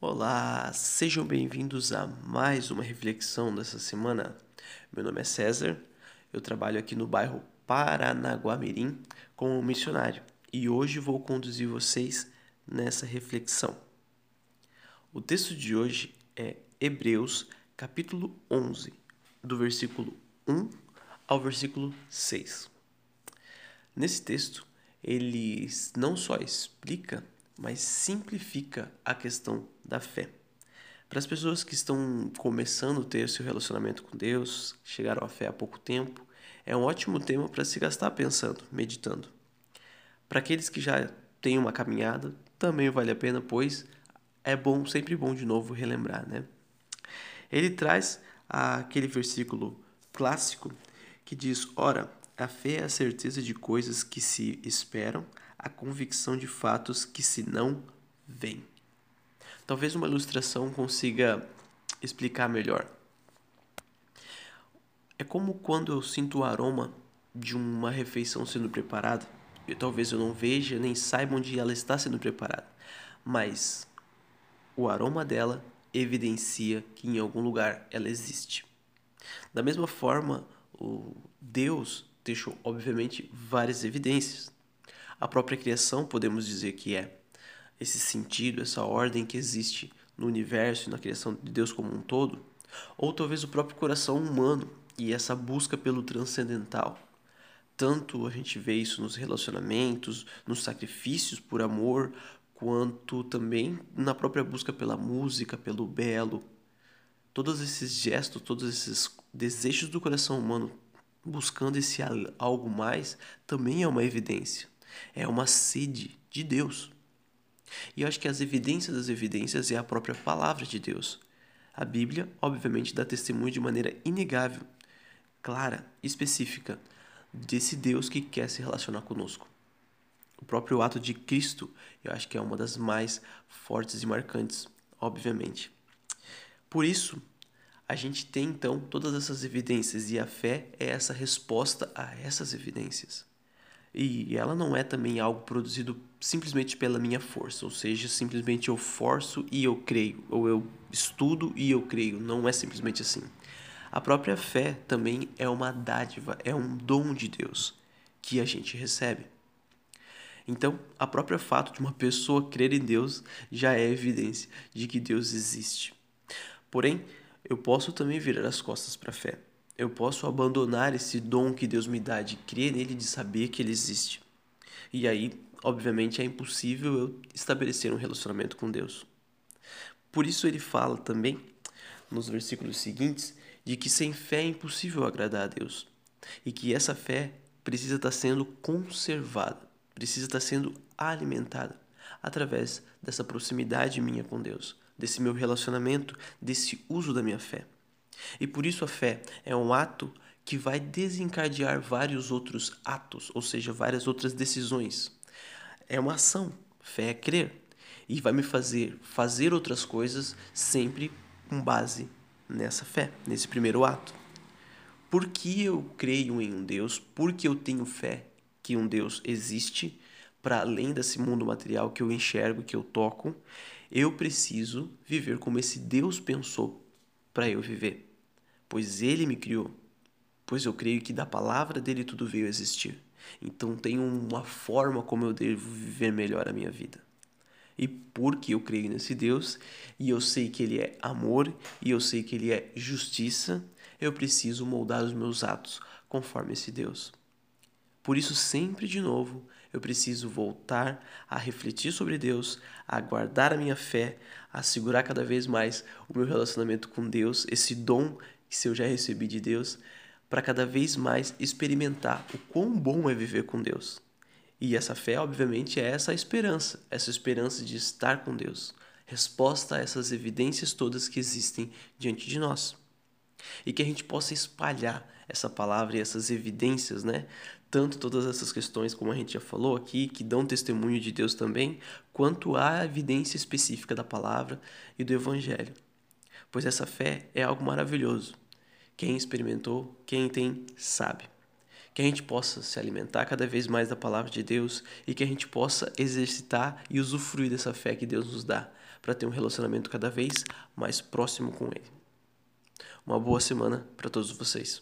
Olá, sejam bem-vindos a mais uma reflexão dessa semana. Meu nome é César, eu trabalho aqui no bairro Paranaguamirim como missionário e hoje vou conduzir vocês nessa reflexão. O texto de hoje é Hebreus, capítulo 11, do versículo 1 ao versículo 6. Nesse texto, ele não só explica mas simplifica a questão da fé. Para as pessoas que estão começando a ter seu relacionamento com Deus, chegaram à fé há pouco tempo, é um ótimo tema para se gastar pensando, meditando. Para aqueles que já têm uma caminhada, também vale a pena, pois é bom, sempre bom de novo relembrar, né? Ele traz aquele versículo clássico que diz: Ora, a fé é a certeza de coisas que se esperam, a convicção de fatos que se não veem. Talvez uma ilustração consiga explicar melhor. É como quando eu sinto o aroma de uma refeição sendo preparada. E talvez eu não veja nem saiba onde ela está sendo preparada, mas o aroma dela evidencia que em algum lugar ela existe. Da mesma forma, o Deus deixou obviamente várias evidências. A própria criação, podemos dizer que é esse sentido, essa ordem que existe no universo e na criação de Deus como um todo, ou talvez o próprio coração humano e essa busca pelo transcendental. Tanto a gente vê isso nos relacionamentos, nos sacrifícios por amor, quanto também na própria busca pela música, pelo belo. Todos esses gestos, todos esses desejos do coração humano buscando esse algo mais, também é uma evidência é uma sede de Deus. E eu acho que as evidências das evidências é a própria palavra de Deus. A Bíblia, obviamente, dá testemunho de maneira inegável, clara, específica, desse Deus que quer se relacionar conosco. O próprio ato de Cristo, eu acho que é uma das mais fortes e marcantes, obviamente. Por isso, a gente tem então todas essas evidências e a fé é essa resposta a essas evidências. E ela não é também algo produzido simplesmente pela minha força, ou seja, simplesmente eu forço e eu creio, ou eu estudo e eu creio, não é simplesmente assim. A própria fé também é uma dádiva, é um dom de Deus que a gente recebe. Então, a própria fato de uma pessoa crer em Deus já é evidência de que Deus existe. Porém, eu posso também virar as costas para a fé eu posso abandonar esse dom que Deus me dá de crer nele, de saber que ele existe. E aí, obviamente, é impossível eu estabelecer um relacionamento com Deus. Por isso ele fala também nos versículos seguintes de que sem fé é impossível agradar a Deus e que essa fé precisa estar sendo conservada, precisa estar sendo alimentada através dessa proximidade minha com Deus, desse meu relacionamento, desse uso da minha fé. E por isso a fé é um ato que vai desencadear vários outros atos, ou seja, várias outras decisões. É uma ação. Fé é crer. E vai me fazer fazer outras coisas sempre com base nessa fé, nesse primeiro ato. Porque eu creio em um Deus, porque eu tenho fé que um Deus existe, para além desse mundo material que eu enxergo, que eu toco, eu preciso viver como esse Deus pensou para eu viver pois ele me criou. Pois eu creio que da palavra dele tudo veio a existir. Então tem uma forma como eu devo viver melhor a minha vida. E porque eu creio nesse Deus, e eu sei que ele é amor, e eu sei que ele é justiça, eu preciso moldar os meus atos conforme esse Deus. Por isso, sempre de novo, eu preciso voltar a refletir sobre Deus, a guardar a minha fé, a segurar cada vez mais o meu relacionamento com Deus, esse dom que se eu já recebi de Deus, para cada vez mais experimentar o quão bom é viver com Deus. E essa fé, obviamente, é essa esperança, essa esperança de estar com Deus, resposta a essas evidências todas que existem diante de nós. E que a gente possa espalhar essa palavra e essas evidências, né? Tanto todas essas questões, como a gente já falou aqui, que dão testemunho de Deus também, quanto a evidência específica da palavra e do Evangelho pois essa fé é algo maravilhoso. Quem experimentou, quem tem, sabe. Que a gente possa se alimentar cada vez mais da palavra de Deus e que a gente possa exercitar e usufruir dessa fé que Deus nos dá, para ter um relacionamento cada vez mais próximo com Ele. Uma boa semana para todos vocês.